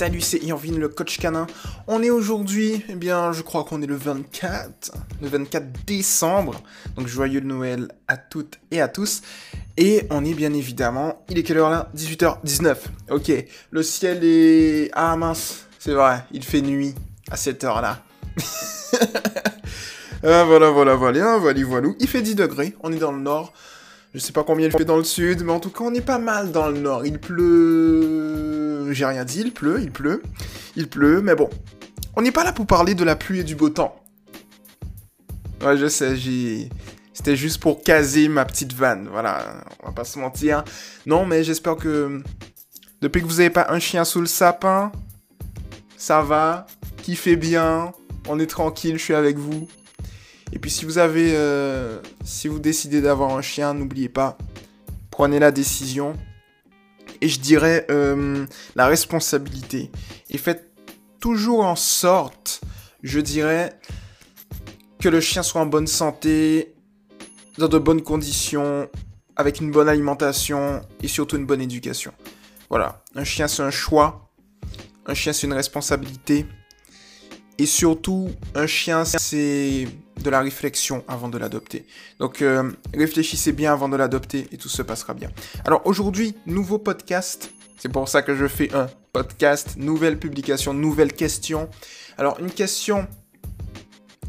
salut, c'est Irvine, le coach canin. On est aujourd'hui, eh bien, je crois qu'on est le 24, le 24 décembre. Donc, joyeux Noël à toutes et à tous. Et on est bien évidemment, il est quelle heure là? 18h19. Ok, le ciel est... Ah mince, c'est vrai, il fait nuit à cette heure-là. ah, voilà, voilà, voilà, voilà, voilà. Il fait 10 degrés, on est dans le nord. Je sais pas combien il fait dans le sud, mais en tout cas, on est pas mal dans le nord. Il pleut. J'ai rien dit, il pleut, il pleut. Il pleut, mais bon. On n'est pas là pour parler de la pluie et du beau temps. Ouais, je sais, j'ai. C'était juste pour caser ma petite vanne. Voilà, on va pas se mentir. Non, mais j'espère que. Depuis que vous avez pas un chien sous le sapin, ça va, kiffez bien, on est tranquille, je suis avec vous. Et puis si vous avez, euh, si vous décidez d'avoir un chien, n'oubliez pas, prenez la décision. Et je dirais euh, la responsabilité. Et faites toujours en sorte, je dirais, que le chien soit en bonne santé, dans de bonnes conditions, avec une bonne alimentation et surtout une bonne éducation. Voilà, un chien c'est un choix, un chien c'est une responsabilité. Et surtout, un chien, c'est de la réflexion avant de l'adopter. Donc, euh, réfléchissez bien avant de l'adopter et tout se passera bien. Alors, aujourd'hui, nouveau podcast. C'est pour ça que je fais un podcast, nouvelle publication, nouvelle question. Alors, une question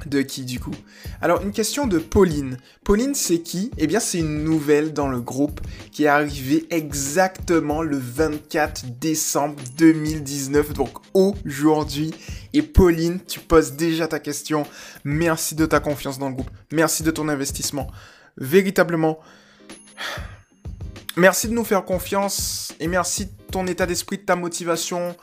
de qui du coup? Alors une question de Pauline. Pauline c'est qui? Eh bien c'est une nouvelle dans le groupe qui est arrivée exactement le 24 décembre 2019, donc aujourd'hui. Et Pauline, tu poses déjà ta question. Merci de ta confiance dans le groupe. Merci de ton investissement. Véritablement. Merci de nous faire confiance et merci de ton état d'esprit, de ta motivation.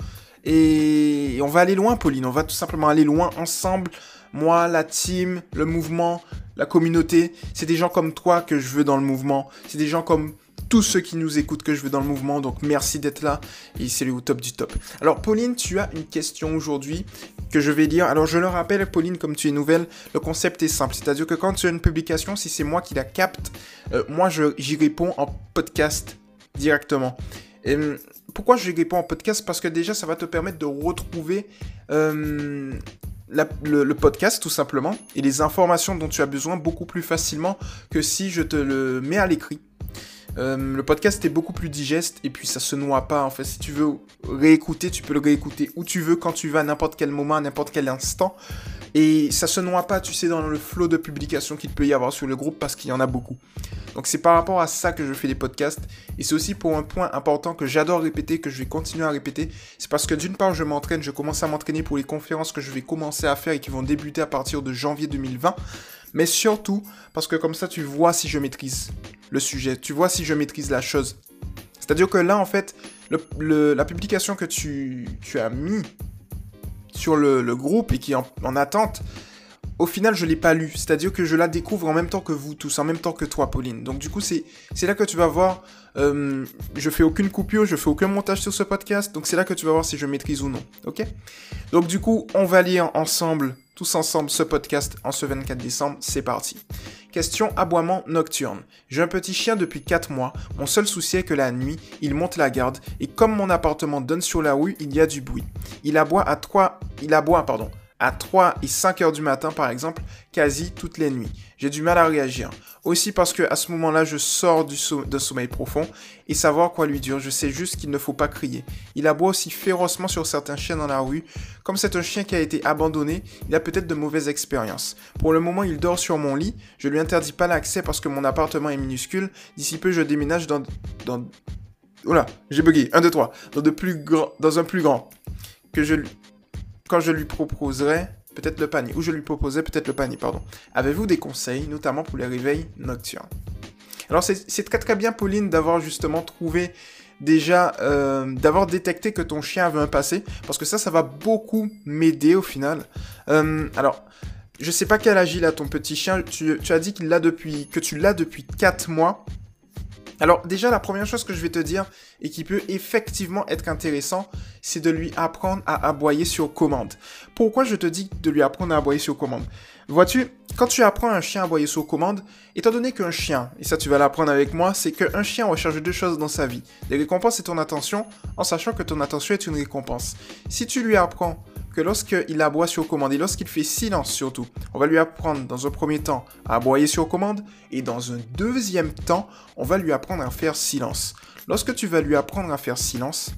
Et on va aller loin, Pauline. On va tout simplement aller loin ensemble moi, la team, le mouvement, la communauté, c'est des gens comme toi que je veux dans le mouvement. C'est des gens comme tous ceux qui nous écoutent que je veux dans le mouvement. Donc merci d'être là et c'est le top du top. Alors Pauline, tu as une question aujourd'hui que je vais lire. Alors je le rappelle, Pauline, comme tu es nouvelle, le concept est simple. C'est-à-dire que quand tu as une publication, si c'est moi qui la capte, euh, moi j'y réponds en podcast directement. Et, hum, pourquoi je réponds en podcast? Parce que déjà, ça va te permettre de retrouver euh, le, podcast tout simplement et les informations dont tu as besoin beaucoup plus facilement que si je te le mets à l'écrit. Euh, le podcast est beaucoup plus digeste et puis ça se noie pas en fait. Si tu veux réécouter, tu peux le réécouter où tu veux, quand tu veux, à n'importe quel moment, à n'importe quel instant. Et ça se noie pas, tu sais, dans le flot de publications qu'il peut y avoir sur le groupe parce qu'il y en a beaucoup. Donc c'est par rapport à ça que je fais des podcasts. Et c'est aussi pour un point important que j'adore répéter, que je vais continuer à répéter. C'est parce que d'une part, je m'entraîne, je commence à m'entraîner pour les conférences que je vais commencer à faire et qui vont débuter à partir de janvier 2020. Mais surtout parce que comme ça, tu vois si je maîtrise le sujet, tu vois si je maîtrise la chose. C'est-à-dire que là, en fait, la publication que tu, as mis sur le, groupe et qui est en, attente, au final, je ne l'ai pas lu. C'est-à-dire que je la découvre en même temps que vous tous, en même temps que toi, Pauline. Donc du coup, c'est là que tu vas voir, euh, je fais aucune coupure, je fais aucun montage sur ce podcast. Donc c'est là que tu vas voir si je maîtrise ou non. Ok? Donc du coup, on va lire ensemble, tous ensemble, ce podcast en ce 24 décembre. C'est parti. Question aboiement nocturne. J'ai un petit chien depuis 4 mois. Mon seul souci est que la nuit, il monte la garde et comme mon appartement donne sur la rue, il y a du bruit. Il aboie à 3... Il aboie, pardon, à 3 et 5 heures du matin par exemple, quasi toutes les nuits. J'ai du mal à réagir. Aussi parce que à ce moment-là, je sors du de sommeil profond et savoir quoi lui dire. Je sais juste qu'il ne faut pas crier. Il aboie aussi férocement sur certains chiens dans la rue. Comme c'est un chien qui a été abandonné, il a peut-être de mauvaises expériences. Pour le moment, il dort sur mon lit. Je lui interdis pas l'accès parce que mon appartement est minuscule. D'ici peu, je déménage dans... dans... Oula, j'ai bugué. 1, 2, 3. Dans, de dans un plus grand. Que je quand je lui proposerai peut-être le panier, ou je lui proposais peut-être le panier, pardon. Avez-vous des conseils, notamment pour les réveils nocturnes? Alors c'est très très bien, Pauline, d'avoir justement trouvé déjà, euh, d'avoir détecté que ton chien avait un passé, parce que ça, ça va beaucoup m'aider au final. Euh, alors, je sais pas quel âge il ton petit chien, tu, as dit qu'il l'a depuis, que tu l'as depuis 4 mois. Alors déjà, la première chose que je vais te dire et qui peut effectivement être intéressant, c'est de lui apprendre à aboyer sur commande. Pourquoi je te dis de lui apprendre à aboyer sur commande? Vois-tu, quand tu apprends un chien à aboyer sur commande, étant donné qu'un chien, et ça tu vas l'apprendre avec moi, c'est qu'un chien recherche deux choses dans sa vie. Les récompenses et ton attention, en sachant que ton attention est une récompense. Si tu lui apprends que lorsqu'il aboie sur commande et lorsqu'il fait silence surtout, on va lui apprendre dans un premier temps à aboyer sur commande et dans un deuxième temps, on va lui apprendre à faire silence. Lorsque tu vas lui apprendre à faire silence,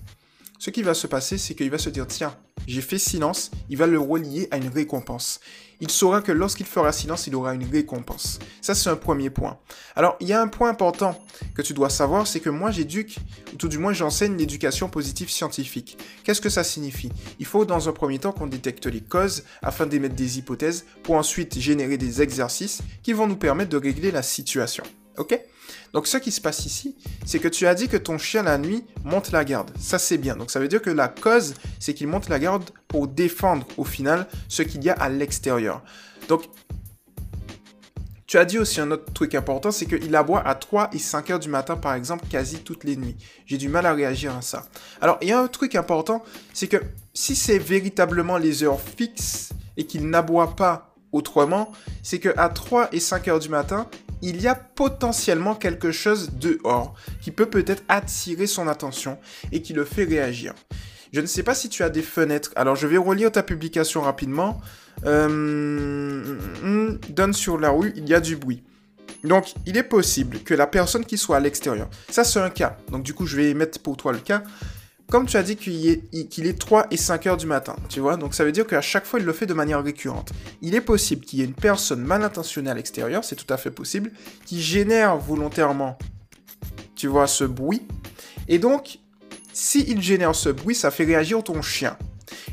ce qui va se passer, c'est qu'il va se dire tiens, j'ai fait silence, il va le relier à une récompense. Il saura que lorsqu'il fera silence, il aura une récompense. Ça, c'est un premier point. Alors, il y a un point important que tu dois savoir, c'est que moi, j'éduque, ou tout du moins, j'enseigne l'éducation positive scientifique. Qu'est-ce que ça signifie? Il faut, dans un premier temps, qu'on détecte les causes afin d'émettre des hypothèses pour ensuite générer des exercices qui vont nous permettre de régler la situation. Ok? Donc ce qui se passe ici, c'est que tu as dit que ton chien la nuit monte la garde. Ça c'est bien. Donc ça veut dire que la cause, c'est qu'il monte la garde pour défendre au final ce qu'il y a à l'extérieur. Donc tu as dit aussi un autre truc important, c'est qu'il aboie à 3 et 5 heures du matin, par exemple, quasi toutes les nuits. J'ai du mal à réagir à ça. Alors, il y a un truc important, c'est que si c'est véritablement les heures fixes et qu'il n'aboie pas autrement, c'est que à 3 et 5 heures du matin, il y a potentiellement quelque chose dehors qui peut peut-être attirer son attention et qui le fait réagir. Je ne sais pas si tu as des fenêtres. Alors je vais relire ta publication rapidement. Euh, donne sur la rue, il y a du bruit. Donc il est possible que la personne qui soit à l'extérieur, ça c'est un cas. Donc du coup je vais mettre pour toi le cas comme tu as dit qu'il est, 3 et 5 heures du matin, tu vois, donc ça veut dire qu'à chaque fois il le fait de manière récurrente. Il est possible qu'il y ait une personne mal intentionnée à l'extérieur, c'est tout à fait possible, qui génère volontairement, tu vois, ce bruit. Et donc, s'il génère ce bruit, ça fait réagir ton chien.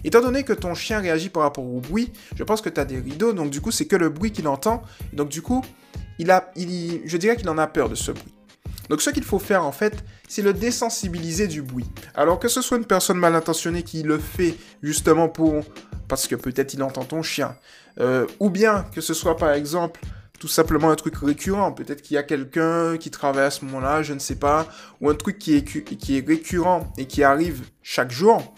Étant donné que ton chien réagit par rapport au bruit, je pense que tu as des rideaux, donc du coup c'est que le bruit qu'il entend. donc du coup, il a, il, je dirais qu'il en a peur de ce bruit. Donc ce qu'il faut faire en fait, c'est le désensibiliser du bruit. Alors que ce soit une personne mal intentionnée qui le fait justement pour... parce que peut-être il entend ton chien. Euh, ou bien que ce soit par exemple tout simplement un truc récurrent. Peut-être qu'il y a quelqu'un qui travaille à ce moment-là, je ne sais pas. Ou un truc qui est, qui est récurrent et qui arrive chaque jour.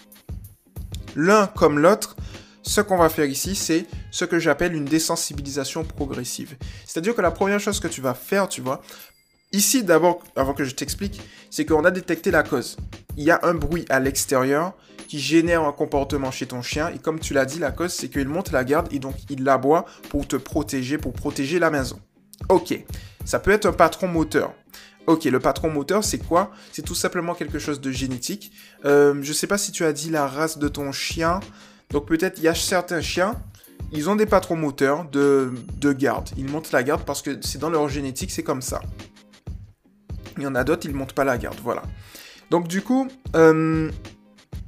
L'un comme l'autre, ce qu'on va faire ici, c'est ce que j'appelle une désensibilisation progressive. C'est-à-dire que la première chose que tu vas faire, tu vois, Ici, d'abord, avant que je t'explique, c'est qu'on a détecté la cause. Il y a un bruit à l'extérieur qui génère un comportement chez ton chien. Et comme tu l'as dit, la cause, c'est qu'il monte la garde et donc il l'aboie pour te protéger, pour protéger la maison. Ok, ça peut être un patron moteur. Ok, le patron moteur, c'est quoi? C'est tout simplement quelque chose de génétique. Euh, je ne sais pas si tu as dit la race de ton chien. Donc peut-être il y a certains chiens, ils ont des patrons moteurs de, de garde. Ils montent la garde parce que c'est dans leur génétique, c'est comme ça. Il y en a d'autres, ils ne montent pas la garde. Voilà. Donc du coup, euh,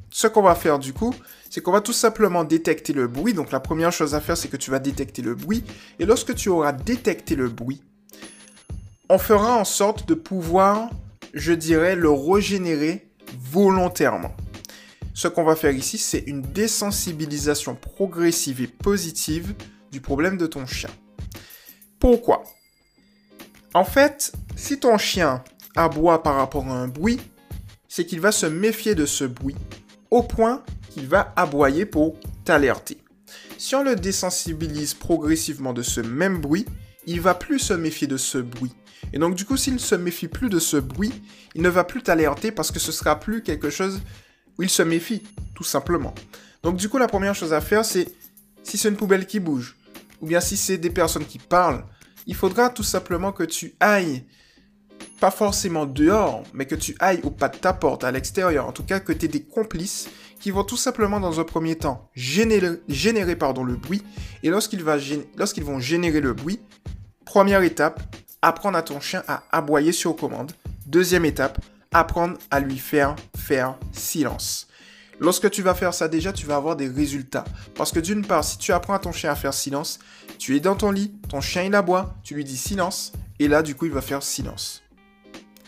ce qu'on va faire du coup, c'est qu'on va tout simplement détecter le bruit. Donc la première chose à faire, c'est que tu vas détecter le bruit. Et lorsque tu auras détecté le bruit, on fera en sorte de pouvoir, je dirais, le régénérer volontairement. Ce qu'on va faire ici, c'est une désensibilisation progressive et positive du problème de ton chien. Pourquoi? En fait, si ton chien aboie par rapport à un bruit, c'est qu'il va se méfier de ce bruit, au point qu'il va aboyer pour t'alerter. Si on le désensibilise progressivement de ce même bruit, il va plus se méfier de ce bruit. Et donc du coup, s'il ne se méfie plus de ce bruit, il ne va plus t'alerter parce que ce sera plus quelque chose où il se méfie, tout simplement. Donc du coup, la première chose à faire, c'est si c'est une poubelle qui bouge, ou bien si c'est des personnes qui parlent, il faudra tout simplement que tu ailles pas forcément dehors, mais que tu ailles au pas de ta porte, à l'extérieur, en tout cas que tu aies des complices qui vont tout simplement dans un premier temps générer, le bruit, et lorsqu'ils vont générer le bruit, première étape, apprendre à ton chien à aboyer sur commande. Deuxième étape, apprendre à lui faire faire silence. Lorsque tu vas faire ça déjà, tu vas avoir des résultats. Parce que d'une part, si tu apprends à ton chien à faire silence, tu es dans ton lit, ton chien il aboie, tu lui dis silence, et là du coup il va faire silence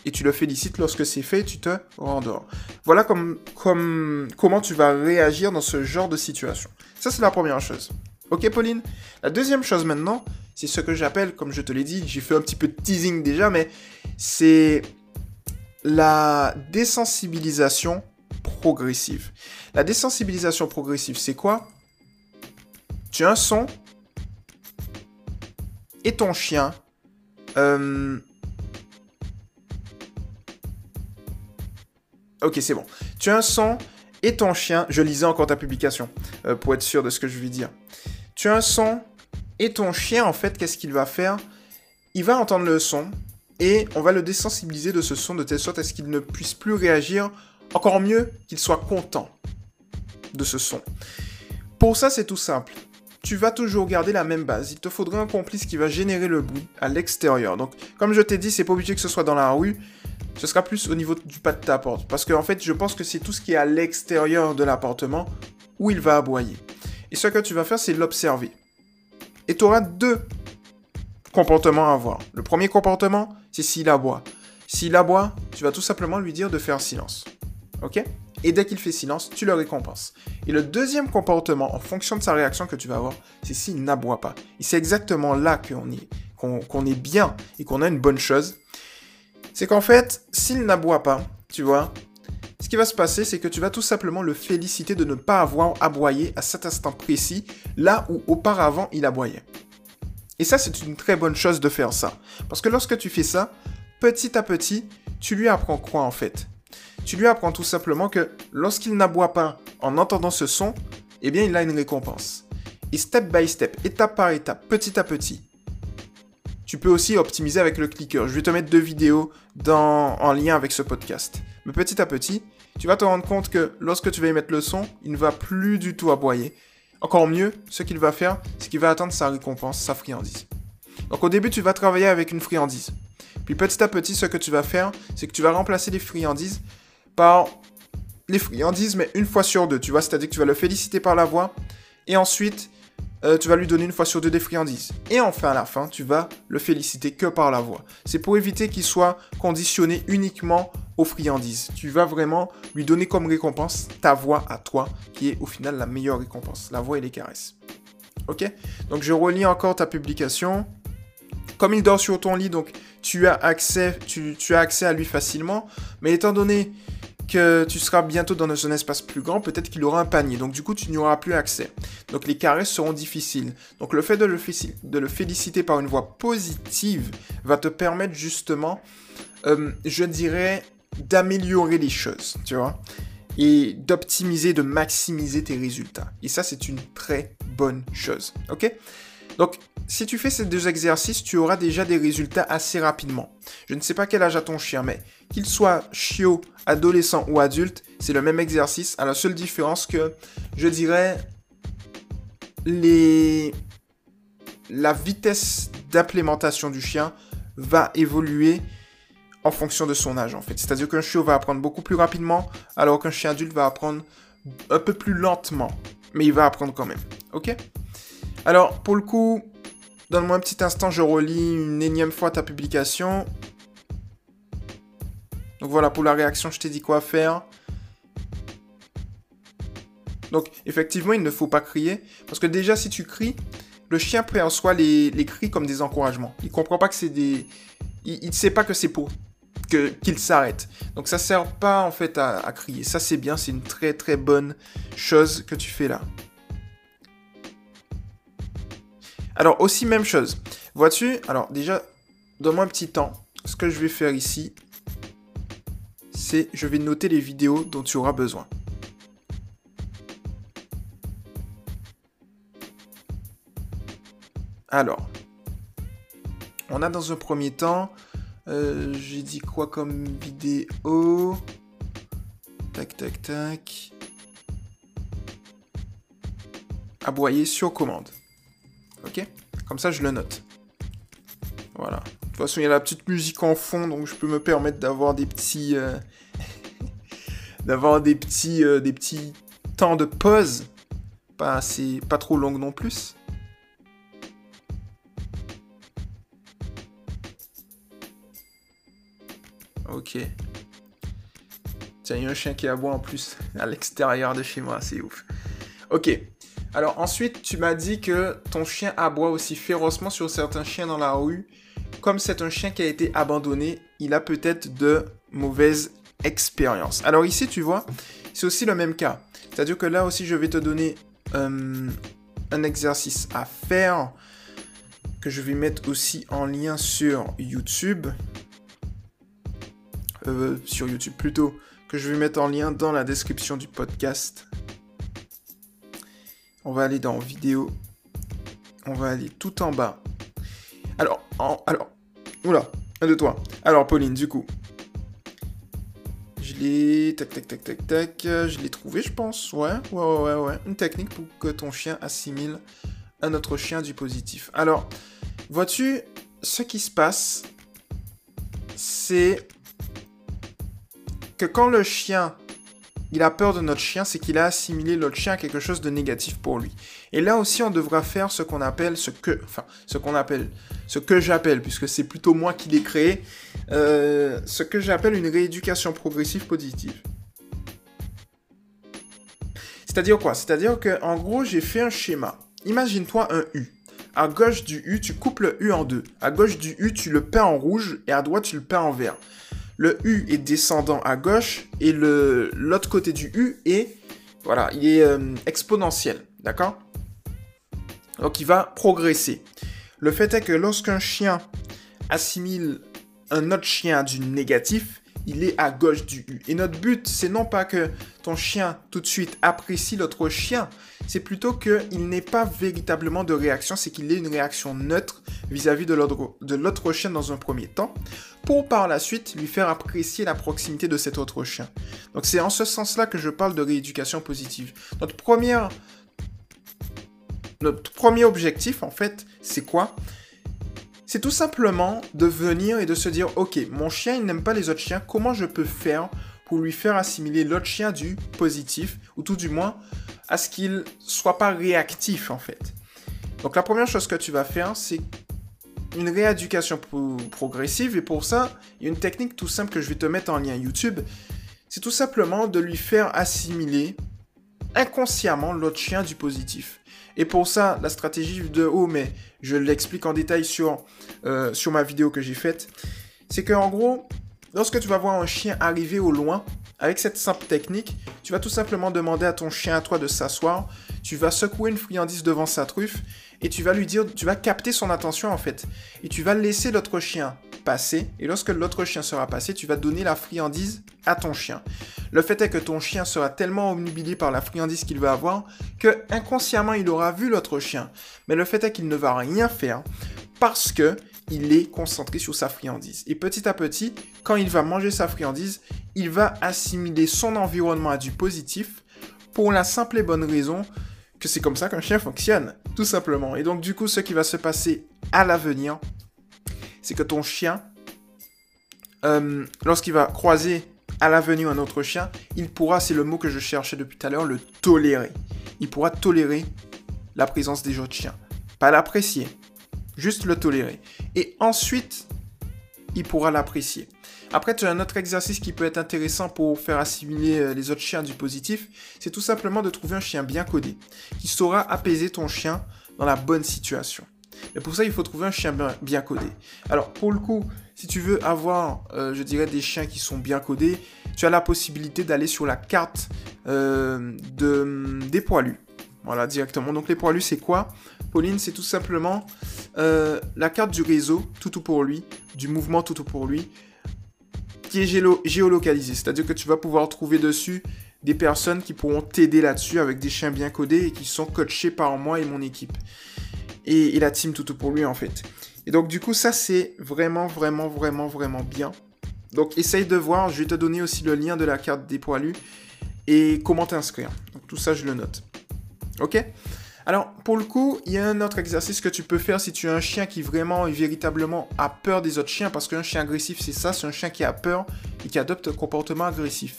et tu le félicites lorsque c'est fait, tu te rendors. Voilà comme, comme, comment tu vas réagir dans ce genre de situation. Ça, c'est la première chose. Ok, Pauline? La deuxième chose maintenant, c'est ce que j'appelle, comme je te l'ai dit, j'ai fait un petit peu de teasing déjà, mais c'est la désensibilisation progressive. La désensibilisation progressive, c'est quoi? Tu as un son et ton chien euh, Ok, c'est bon. Tu as un son et ton chien. Je lisais encore ta publication euh, pour être sûr de ce que je vais dire. Tu as un son et ton chien, en fait, qu'est-ce qu'il va faire? Il va entendre le son et on va le désensibiliser de ce son de telle sorte à ce qu'il ne puisse plus réagir. Encore mieux, qu'il soit content de ce son. Pour ça, c'est tout simple. Tu vas toujours garder la même base. Il te faudra un complice qui va générer le bruit à l'extérieur. Donc, comme je t'ai dit, c'est pas obligé que ce soit dans la rue. Ce sera plus au niveau du pas de ta porte. Parce qu'en en fait, je pense que c'est tout ce qui est à l'extérieur de l'appartement où il va aboyer. Et ce que tu vas faire, c'est l'observer. Et tu auras deux comportements à avoir. Le premier comportement, c'est s'il aboie. S'il aboie, tu vas tout simplement lui dire de faire silence. Ok? Et dès qu'il fait silence, tu le récompenses. Et le deuxième comportement, en fonction de sa réaction que tu vas avoir, c'est s'il n'aboie pas. Et c'est exactement là qu'on est, qu'on est bien et qu'on a une bonne chose. C'est qu'en fait, s'il n'aboie pas, tu vois, ce qui va se passer, c'est que tu vas tout simplement le féliciter de ne pas avoir aboyé à cet instant précis, là où auparavant il aboyait. Et ça, c'est une très bonne chose de faire ça. Parce que lorsque tu fais ça, petit à petit, tu lui apprends quoi en fait? Tu lui apprends tout simplement que lorsqu'il n'aboie pas en entendant ce son, eh bien il a une récompense. Et step by step, étape par étape, petit à petit, tu peux aussi optimiser avec le clicker. Je vais te mettre deux vidéos en lien avec ce podcast. Mais petit à petit, tu vas te rendre compte que lorsque tu vas y mettre le son, il ne va plus du tout aboyer. Encore mieux, ce qu'il va faire, c'est qu'il va attendre sa récompense, sa friandise. Donc au début, tu vas travailler avec une friandise. Puis petit à petit, ce que tu vas faire, c'est que tu vas remplacer les friandises par les friandises, mais une fois sur deux. Tu vois, c'est-à-dire que tu vas le féliciter par la voix. Et ensuite, euh, tu vas lui donner une fois sur deux des friandises. Et enfin, à la fin, tu vas le féliciter que par la voix. C'est pour éviter qu'il soit conditionné uniquement aux friandises. Tu vas vraiment lui donner comme récompense ta voix à toi, qui est au final la meilleure récompense. La voix et les caresses. Ok? Donc je relis encore ta publication. Comme il dort sur ton lit, donc tu as accès, tu, tu as accès à lui facilement. Mais étant donné que tu seras bientôt dans un espace plus grand, peut-être qu'il aura un panier. Donc du coup, tu n'y auras plus accès. Donc les caresses seront difficiles. Donc le fait de le, féliciter par une voix positive va te permettre justement, euh, je dirais, d'améliorer les choses, tu vois, et d'optimiser, de maximiser tes résultats. Et ça, c'est une très bonne chose, ok? Donc, si tu fais ces deux exercices, tu auras déjà des résultats assez rapidement. Je ne sais pas quel âge a ton chien, mais qu'il soit chiot, adolescent ou adulte, c'est le même exercice, à la seule différence que, je dirais, les... la vitesse d'implémentation du chien va évoluer en fonction de son âge en fait. C'est-à-dire qu'un chiot va apprendre beaucoup plus rapidement, alors qu'un chien adulte va apprendre un peu plus lentement. Mais il va apprendre quand même. Ok? Alors, pour le coup, donne-moi un petit instant, je relis une énième fois ta publication. Donc voilà, pour la réaction, je t'ai dit quoi faire. Donc, effectivement, il ne faut pas crier. Parce que déjà, si tu cries, le chien perçoit les, les cris comme des encouragements. Il comprend pas que c'est des... Il ne sait pas que c'est pour que, qu'il s'arrête. Donc ça sert pas en fait à, à crier. Ça c'est bien, c'est une très très bonne chose que tu fais là. Alors aussi même chose. Vois-tu Alors déjà, donne-moi un petit temps. Ce que je vais faire ici, c'est je vais noter les vidéos dont tu auras besoin. Alors, on a dans un premier temps, euh, j'ai dit quoi comme vidéo? Tac, tac, tac. Aboyer sur commande. Ok? Comme ça, je le note. Toute façon, il y a la petite musique en fond, donc je peux me permettre d'avoir des petits... Euh, d'avoir des petits, euh, des petits temps de pause. Pas, assez, pas trop longue non plus. Ok. Tiens, il y a un chien qui aboie en plus à l'extérieur de chez moi, c'est ouf. Ok. Alors ensuite, tu m'as dit que ton chien aboie aussi férocement sur certains chiens dans la rue. Comme c'est un chien qui a été abandonné, il a peut-être de mauvaise expérience. Alors ici, tu vois, c'est aussi le même cas. C'est-à-dire que là aussi, je vais te donner euh, un exercice à faire que je vais mettre aussi en lien sur YouTube. Euh, sur YouTube plutôt, que je vais mettre en lien dans la description du podcast. On va aller dans vidéo. On va aller tout en bas. Alors, alors, oula, un de toi. Alors, Pauline, du coup, je l'ai, tac, tac, tac, tac, tac, je l'ai trouvé, je pense. Ouais, ouais, ouais, ouais. Une technique pour que ton chien assimile un autre chien du positif. Alors, vois-tu, ce qui se passe, c'est que quand le chien, il a peur de notre chien, c'est qu'il a assimilé l'autre chien à quelque chose de négatif pour lui. Et là aussi, on devra faire ce qu'on appelle, ce que, enfin, ce qu'on appelle, ce que j'appelle, puisque c'est plutôt moi qui l'ai créé, euh, ce que j'appelle une rééducation progressive positive. C'est-à-dire quoi? C'est-à-dire que, en gros, j'ai fait un schéma. Imagine-toi un U. À gauche du U, tu coupes le U en deux. À gauche du U, tu le peins en rouge et à droite, tu le peins en vert le U est descendant à gauche et l'autre côté du U est, voilà, il est euh, exponentiel, d'accord? Donc il va progresser. Le fait est que lorsqu'un chien assimile un autre chien du négatif, il est à gauche du U. Et notre but, c'est non pas que ton chien tout de suite apprécie l'autre chien, c'est plutôt qu'il n'ait pas véritablement de réaction, c'est qu'il ait une réaction neutre vis-à-vis de l'autre chien dans un premier temps, pour par la suite lui faire apprécier la proximité de cet autre chien. Donc c'est en ce sens-là que je parle de rééducation positive. Notre, première, notre premier objectif, en fait, c'est quoi? C'est tout simplement de venir et de se dire, ok, mon chien, il n'aime pas les autres chiens, comment je peux faire pour lui faire assimiler l'autre chien du positif, ou tout du moins à ce qu'il soit pas réactif en fait. Donc la première chose que tu vas faire, c'est une rééducation progressive, et pour ça, il y a une technique tout simple que je vais te mettre en lien YouTube. C'est tout simplement de lui faire assimiler inconsciemment l'autre chien du positif. Et pour ça, la stratégie de haut, mais je l'explique en détail sur, euh, ma vidéo que j'ai faite, c'est qu'en gros, lorsque tu vas voir un chien arriver au loin, avec cette simple technique, tu vas tout simplement demander à ton chien à toi de s'asseoir, tu vas secouer une friandise devant sa truffe, et tu vas lui dire, tu vas capter son attention en fait, et tu vas laisser l'autre chien passer, et lorsque l'autre chien sera passé, tu vas donner la friandise à ton chien. Le fait est que ton chien sera tellement omnubilé par la friandise qu'il va avoir que inconsciemment il aura vu l'autre chien. Mais le fait est qu'il ne va rien faire parce que il est concentré sur sa friandise. Et petit à petit, quand il va manger sa friandise, il va assimiler son environnement à du positif pour la simple et bonne raison que c'est comme ça qu'un chien fonctionne, tout simplement. Et donc du coup, ce qui va se passer à l'avenir, c'est que ton chien, euh, lorsqu'il va croiser à l'avenir un autre chien, il pourra, c'est le mot que je cherchais depuis tout à l'heure, le tolérer. Il pourra tolérer la présence des autres chiens. Pas l'apprécier, juste le tolérer. Et ensuite, il pourra l'apprécier. Après, tu as un autre exercice qui peut être intéressant pour faire assimiler euh, les autres chiens du positif. C'est tout simplement de trouver un chien bien codé, qui saura apaiser ton chien dans la bonne situation. Et pour ça, il faut trouver un chien bien, codé. Alors, pour le coup, si tu veux avoir, euh, je dirais, des chiens qui sont bien codés, tu as la possibilité d'aller sur la carte euh, de, des poilus. Voilà, directement. Donc, les poilus, c'est quoi? Pauline, c'est tout simplement euh, la carte du réseau, tout pour lui, du mouvement tout pour lui, qui est géolocalisé. C'est-à-dire que tu vas pouvoir trouver dessus des personnes qui pourront t'aider là-dessus avec des chiens bien codés et qui sont coachés par moi et mon équipe et, la team tout pour lui en fait. Et donc du coup ça c'est vraiment vraiment vraiment vraiment bien. Donc essaye de voir, je vais te donner aussi le lien de la carte des poilus et comment t'inscrire. Donc tout ça je le note. Ok? Alors, pour le coup, il y a un autre exercice que tu peux faire si tu as un chien qui vraiment et véritablement a peur des autres chiens, parce qu'un chien agressif, c'est ça, c'est un chien qui a peur et qui adopte un comportement agressif.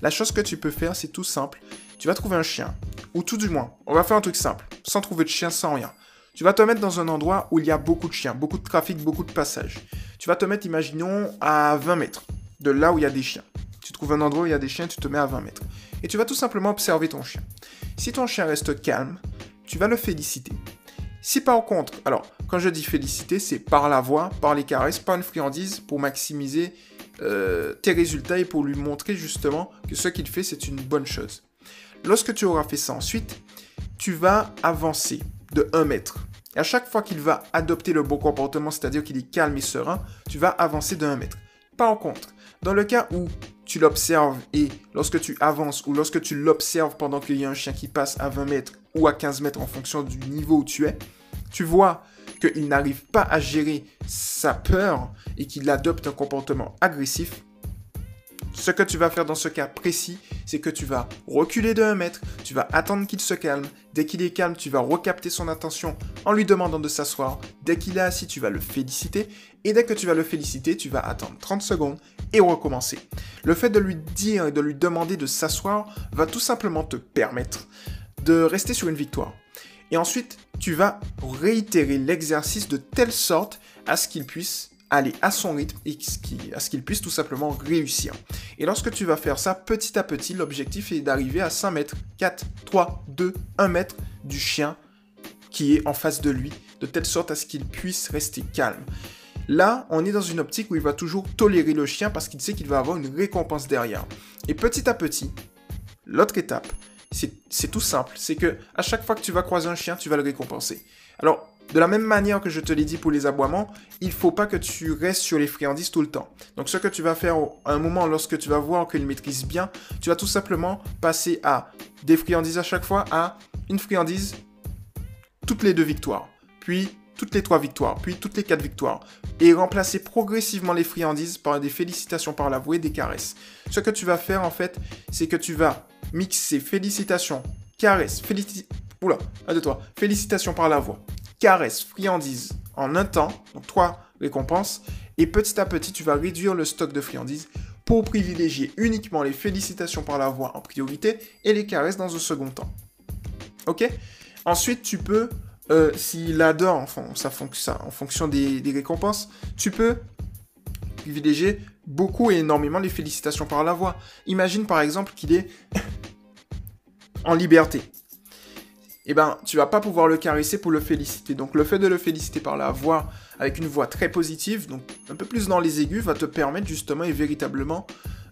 La chose que tu peux faire, c'est tout simple. Tu vas trouver un chien, ou tout du moins, on va faire un truc simple, sans trouver de chien, sans rien. Tu vas te mettre dans un endroit où il y a beaucoup de chiens, beaucoup de trafic, beaucoup de passages. Tu vas te mettre, imaginons, à 20 mètres de là où il y a des chiens. Tu trouves un endroit où il y a des chiens, tu te mets à 20 mètres. Et tu vas tout simplement observer ton chien. Si ton chien reste calme, tu vas le féliciter. Si par contre, alors quand je dis féliciter, c'est par la voix, par les caresses, par une friandise pour maximiser euh, tes résultats et pour lui montrer justement que ce qu'il fait, c'est une bonne chose. Lorsque tu auras fait ça ensuite, tu vas avancer de 1 mètre. Et à chaque fois qu'il va adopter le bon comportement, c'est-à-dire qu'il est calme et serein, tu vas avancer de 1 mètre. Par contre, dans le cas où tu l'observes et lorsque tu avances ou lorsque tu l'observes pendant qu'il y a un chien qui passe à 20 mètres ou à 15 mètres en fonction du niveau où tu es, tu vois qu'il n'arrive pas à gérer sa peur et qu'il adopte un comportement agressif, ce que tu vas faire dans ce cas précis, c'est que tu vas reculer de 1 mètre, tu vas attendre qu'il se calme. Dès qu'il est calme, tu vas recapter son attention en lui demandant de s'asseoir. Dès qu'il est assis, tu vas le féliciter. Et dès que tu vas le féliciter, tu vas attendre 30 secondes et recommencer. Le fait de lui dire et de lui demander de s'asseoir va tout simplement te permettre de rester sur une victoire. Et ensuite, tu vas réitérer l'exercice de telle sorte à ce qu'il puisse aller à son rythme et à ce qu'il puisse tout simplement réussir. Et lorsque tu vas faire ça petit à petit, l'objectif est d'arriver à 5 mètres, 4, 3, 2, 1 mètre du chien qui est en face de lui, de telle sorte à ce qu'il puisse rester calme. Là, on est dans une optique où il va toujours tolérer le chien parce qu'il sait qu'il va avoir une récompense derrière. Et petit à petit, l'autre étape, c'est tout simple, c'est que à chaque fois que tu vas croiser un chien, tu vas le récompenser. Alors, de la même manière que je te l'ai dit pour les aboiements, il ne faut pas que tu restes sur les friandises tout le temps. Donc ce que tu vas faire à un moment lorsque tu vas voir qu'il maîtrise bien, tu vas tout simplement passer à des friandises à chaque fois à une friandise toutes les deux victoires, puis toutes les trois victoires, puis toutes les quatre victoires, et remplacer progressivement les friandises par des félicitations par la voix et des caresses. Ce que tu vas faire en fait, c'est que tu vas mixer félicitations, caresses, félicitations... Oula. Félicitations par la voix, caresse, friandises en un temps, donc trois récompenses, et petit à petit, tu vas réduire le stock de friandises pour privilégier uniquement les félicitations par la voix en priorité et les caresses dans un second temps. Ok? Ensuite, tu peux, euh, s'il adore, enfin, ça, en fonction des récompenses, tu peux privilégier beaucoup et énormément les félicitations par la voix. Imagine par exemple qu'il est en liberté eh ben, tu vas pas pouvoir le caresser pour le féliciter. Donc, le fait de le féliciter par la voix, avec une voix très positive, donc un peu plus dans les aigus, va te permettre justement et véritablement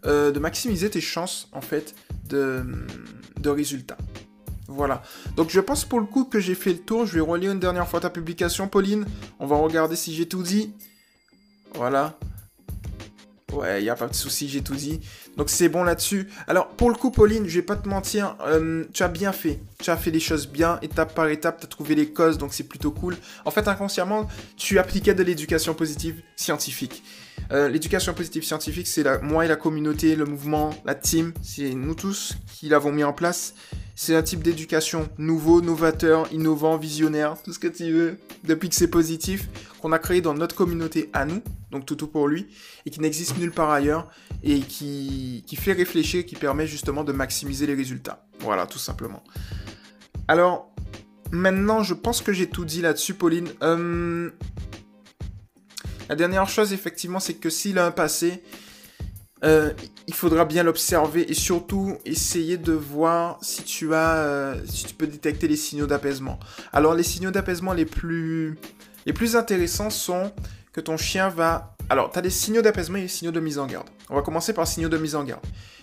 euh, de maximiser tes chances, en fait, de, de résultats. Voilà. Donc, je pense pour le coup que j'ai fait le tour. Je vais relire une dernière fois ta publication, Pauline. On va regarder si j'ai tout dit. Voilà. Ouais, il n'y a pas de souci, j'ai tout dit. Donc c'est bon là-dessus. Alors pour le coup, Pauline, je vais pas te mentir, euh, tu as bien fait. Tu as fait les choses bien, étape par étape, tu as trouvé les causes, donc c'est plutôt cool. En fait, inconsciemment, tu appliquais de l'éducation positive scientifique. Euh, l'éducation positive scientifique, c'est moi et la communauté, le mouvement, la team, c'est nous tous qui l'avons mis en place. C'est un type d'éducation nouveau, novateur, innovant, visionnaire, tout ce que tu veux, depuis que c'est positif, qu'on a créé dans notre communauté à nous, donc tout pour lui, et qui n'existe nulle part ailleurs, et qui, fait réfléchir, qui permet justement de maximiser les résultats. Voilà, tout simplement. Alors, maintenant, je pense que j'ai tout dit là-dessus, Pauline. Euh, la dernière chose, effectivement, c'est que s'il a un passé, euh, il faudra bien l'observer et surtout essayer de voir si tu as, euh, si tu peux détecter les signaux d'apaisement. Alors les signaux d'apaisement les plus, les plus intéressants sont que ton chien va... Alors, tu as des signaux d'apaisement et des signaux de mise en garde. On va commencer par signaux de mise en garde.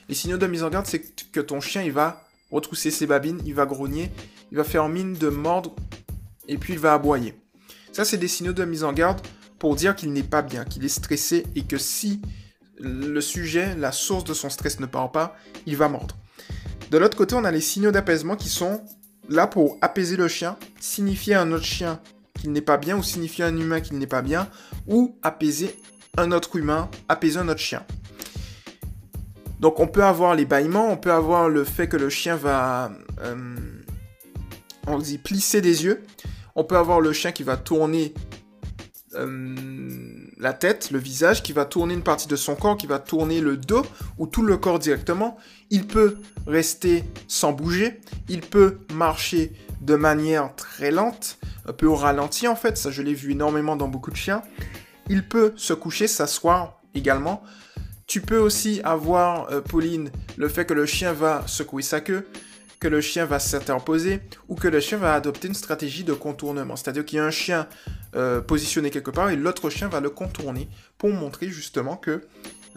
Les signaux de mise en garde, c'est que ton chien, il va retrousser ses babines, il va grogner, il va faire mine de mordre et puis il va aboyer. Ça, c'est des signaux de mise en garde pour dire qu'il n'est pas bien, qu'il est stressé et que si le sujet, la source de son stress ne part pas, il va mordre. De l'autre côté, on a les signaux d'apaisement qui sont là pour apaiser le chien, signifier à un autre chien qu'il n'est pas bien, ou signifier à un humain qu'il n'est pas bien, ou apaiser un autre humain, apaiser un autre chien. Donc on peut avoir les bâillements, on peut avoir le fait que le chien va, euh, on dit, plisser des yeux, on peut avoir le chien qui va tourner euh, la tête, le visage, qui va tourner une partie de son corps, qui va tourner le dos ou tout le corps directement. Il peut rester sans bouger, il peut marcher de manière très lente, un peu au ralenti en fait, ça je l'ai vu énormément dans beaucoup de chiens. Il peut se coucher, s'asseoir également. Tu peux aussi avoir, euh, Pauline, le fait que le chien va secouer sa queue, que le chien va s'interposer ou que le chien va adopter une stratégie de contournement. C'est-à-dire qu'il y a un chien euh, positionné quelque part et l'autre chien va le contourner pour montrer justement que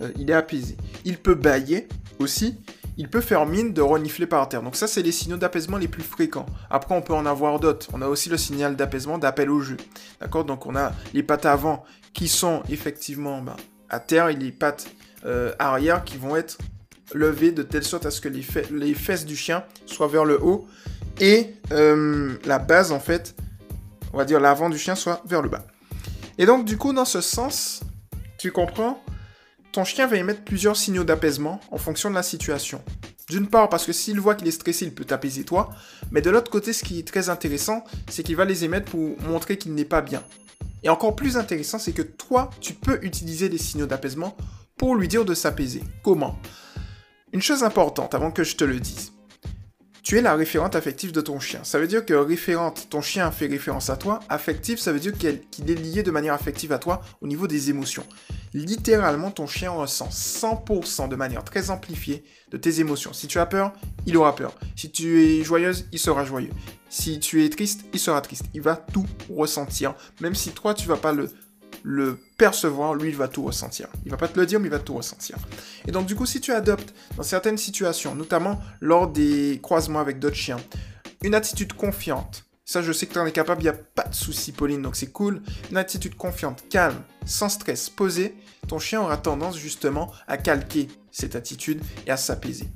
euh, il est apaisé. Il peut bailler aussi, il peut faire mine de renifler par terre. Donc ça, c'est les signaux d'apaisement les plus fréquents. Après, on peut en avoir d'autres. On a aussi le signal d'apaisement d'appel au jeu. D'accord? Donc on a les pattes avant qui sont effectivement ben, à terre et les pattes euh, arrière qui vont être levées de telle sorte à ce que les, les fesses du chien soient vers le haut et euh, la base, en fait, on va dire l'avant du chien soit vers le bas. Et donc, du coup, dans ce sens, tu comprends ton chien va émettre plusieurs signaux d'apaisement en fonction de la situation. D'une part, parce que s'il voit qu'il est stressé, il peut t'apaiser toi. Mais de l'autre côté, ce qui est très intéressant, c'est qu'il va les émettre pour montrer qu'il n'est pas bien. Et encore plus intéressant, c'est que toi, tu peux utiliser des signaux d'apaisement pour lui dire de s'apaiser. Comment? Une chose importante avant que je te le dise. Tu es la référente affective de ton chien. Ça veut dire que référente, ton chien fait référence à toi. Affective, ça veut dire qu'il est lié de manière affective à toi au niveau des émotions. Littéralement, ton chien ressent 100% de manière très amplifiée de tes émotions. Si tu as peur, il aura peur. Si tu es joyeuse, il sera joyeux. Si tu es triste, il sera triste. Il va tout ressentir. Même si toi, tu vas pas le le percevoir, lui, il va tout ressentir. Il va pas te le dire, mais il va tout ressentir. Et donc, du coup, si tu adoptes dans certaines situations, notamment lors des croisements avec d'autres chiens, une attitude confiante, ça, je sais que tu en es capable, il n'y a pas de souci, Pauline, donc c'est cool. Une attitude confiante, calme, sans stress, posée, ton chien aura tendance justement à calquer cette attitude et à s'apaiser.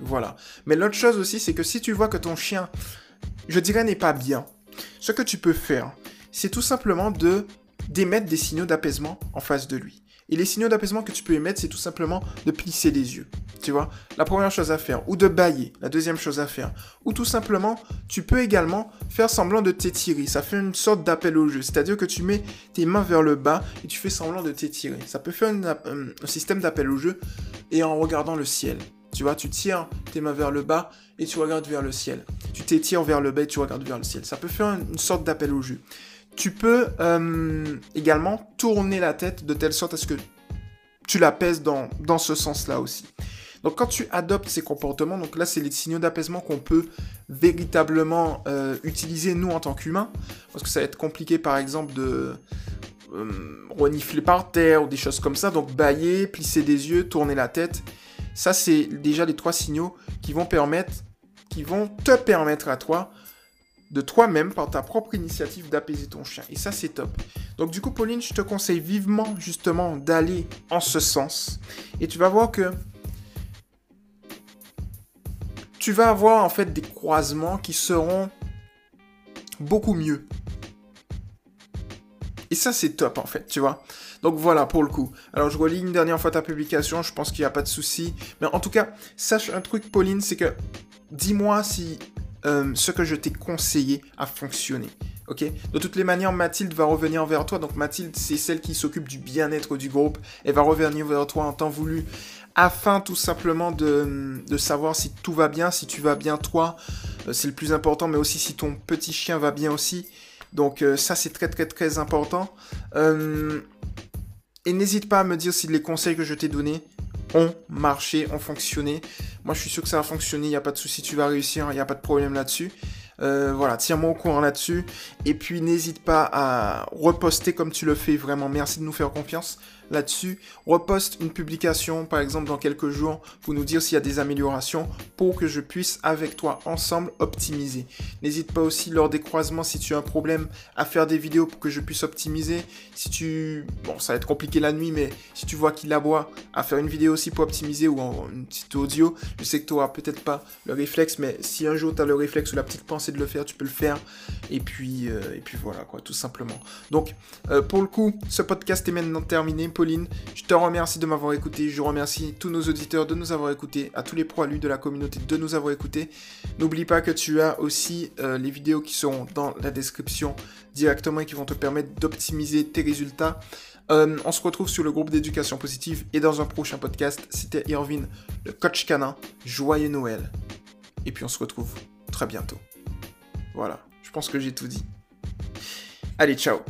Voilà. Mais l'autre chose aussi, c'est que si tu vois que ton chien, je dirais, n'est pas bien, ce que tu peux faire, c'est tout simplement de d'émettre des signaux d'apaisement en face de lui. Et les signaux d'apaisement que tu peux émettre, c'est tout simplement de plisser les yeux. Tu vois La première chose à faire. Ou de bailler. La deuxième chose à faire. Ou tout simplement, tu peux également faire semblant de t'étirer. Ça fait une sorte d'appel au jeu. C'est-à-dire que tu mets tes mains vers le bas et tu fais semblant de t'étirer. Ça peut faire un système d'appel au jeu et en regardant le ciel. Tu vois, tu tires tes mains vers le bas et tu regardes vers le ciel. Tu t'étires vers le bas et tu regardes vers le ciel. Ça peut faire une sorte d'appel au jeu. Tu peux euh, également tourner la tête de telle sorte à ce que tu la pèses dans, dans ce sens-là aussi. Donc quand tu adoptes ces comportements, donc là c'est les signaux d'apaisement qu'on peut véritablement euh, utiliser nous en tant qu'humains, parce que ça va être compliqué par exemple de euh, renifler par terre ou des choses comme ça, donc bailler, plisser des yeux, tourner la tête. Ça c'est déjà les trois signaux qui vont permettre, qui vont te permettre à toi de toi-même par ta propre initiative d'apaiser ton chien. Et ça, c'est top. Donc du coup, Pauline, je te conseille vivement justement d'aller en ce sens. Et tu vas voir que tu vas avoir en fait des croisements qui seront beaucoup mieux. Et ça, c'est top en fait, tu vois. Donc voilà, pour le coup. Alors je relis une dernière fois ta publication, je pense qu'il n'y a pas de souci. Mais en tout cas, sache un truc, Pauline, c'est que dis-moi si euh, ce que je t'ai conseillé a fonctionné. Ok? De toutes les manières, Mathilde va revenir vers toi. Donc Mathilde, c'est celle qui s'occupe du bien-être du groupe. Elle va revenir vers toi en temps voulu afin tout simplement de, savoir si tout va bien, si tu vas bien toi. Euh, c'est le plus important, mais aussi si ton petit chien va bien aussi. Donc euh, ça, c'est très très très important. et n'hésite pas à me dire si les conseils que je t'ai donnés ont marché, ont fonctionné. Moi, je suis sûr que ça va fonctionner, il n'y a pas de souci, tu vas réussir, il n'y a pas de problème là-dessus. Euh, voilà, tiens-moi au courant là-dessus. Et puis n'hésite pas à reposter comme tu le fais. Vraiment, merci de nous faire confiance là-dessus. Reposte une publication, par exemple, dans quelques jours, pour nous dire s'il y a des améliorations, pour que je puisse, avec toi, ensemble, optimiser. N'hésite pas aussi, lors des croisements, si tu as un problème, à faire des vidéos pour que je puisse optimiser. Si tu... Bon, ça va être compliqué la nuit, mais si tu vois qu'il aboie, à faire une vidéo aussi pour optimiser ou en une petite audio. Je sais que tu n'auras peut-être pas le réflexe, mais si un jour tu as le réflexe ou la petite pensée de le faire, tu peux le faire. Et puis, euh, et puis voilà, quoi, tout simplement. Donc, euh, pour le coup, ce podcast est maintenant terminé. Pauline. Je te remercie de m'avoir écouté. Je remercie tous nos auditeurs de nous avoir écoutés, à tous les proalus de la communauté de nous avoir écoutés. N'oublie pas que tu as aussi euh, les vidéos qui seront dans la description directement et qui vont te permettre d'optimiser tes résultats. Euh, on se retrouve sur le groupe d'éducation positive et dans un prochain podcast. C'était Irvine, le coach canin. Joyeux Noël. Et puis on se retrouve très bientôt. Voilà, je pense que j'ai tout dit. Allez, ciao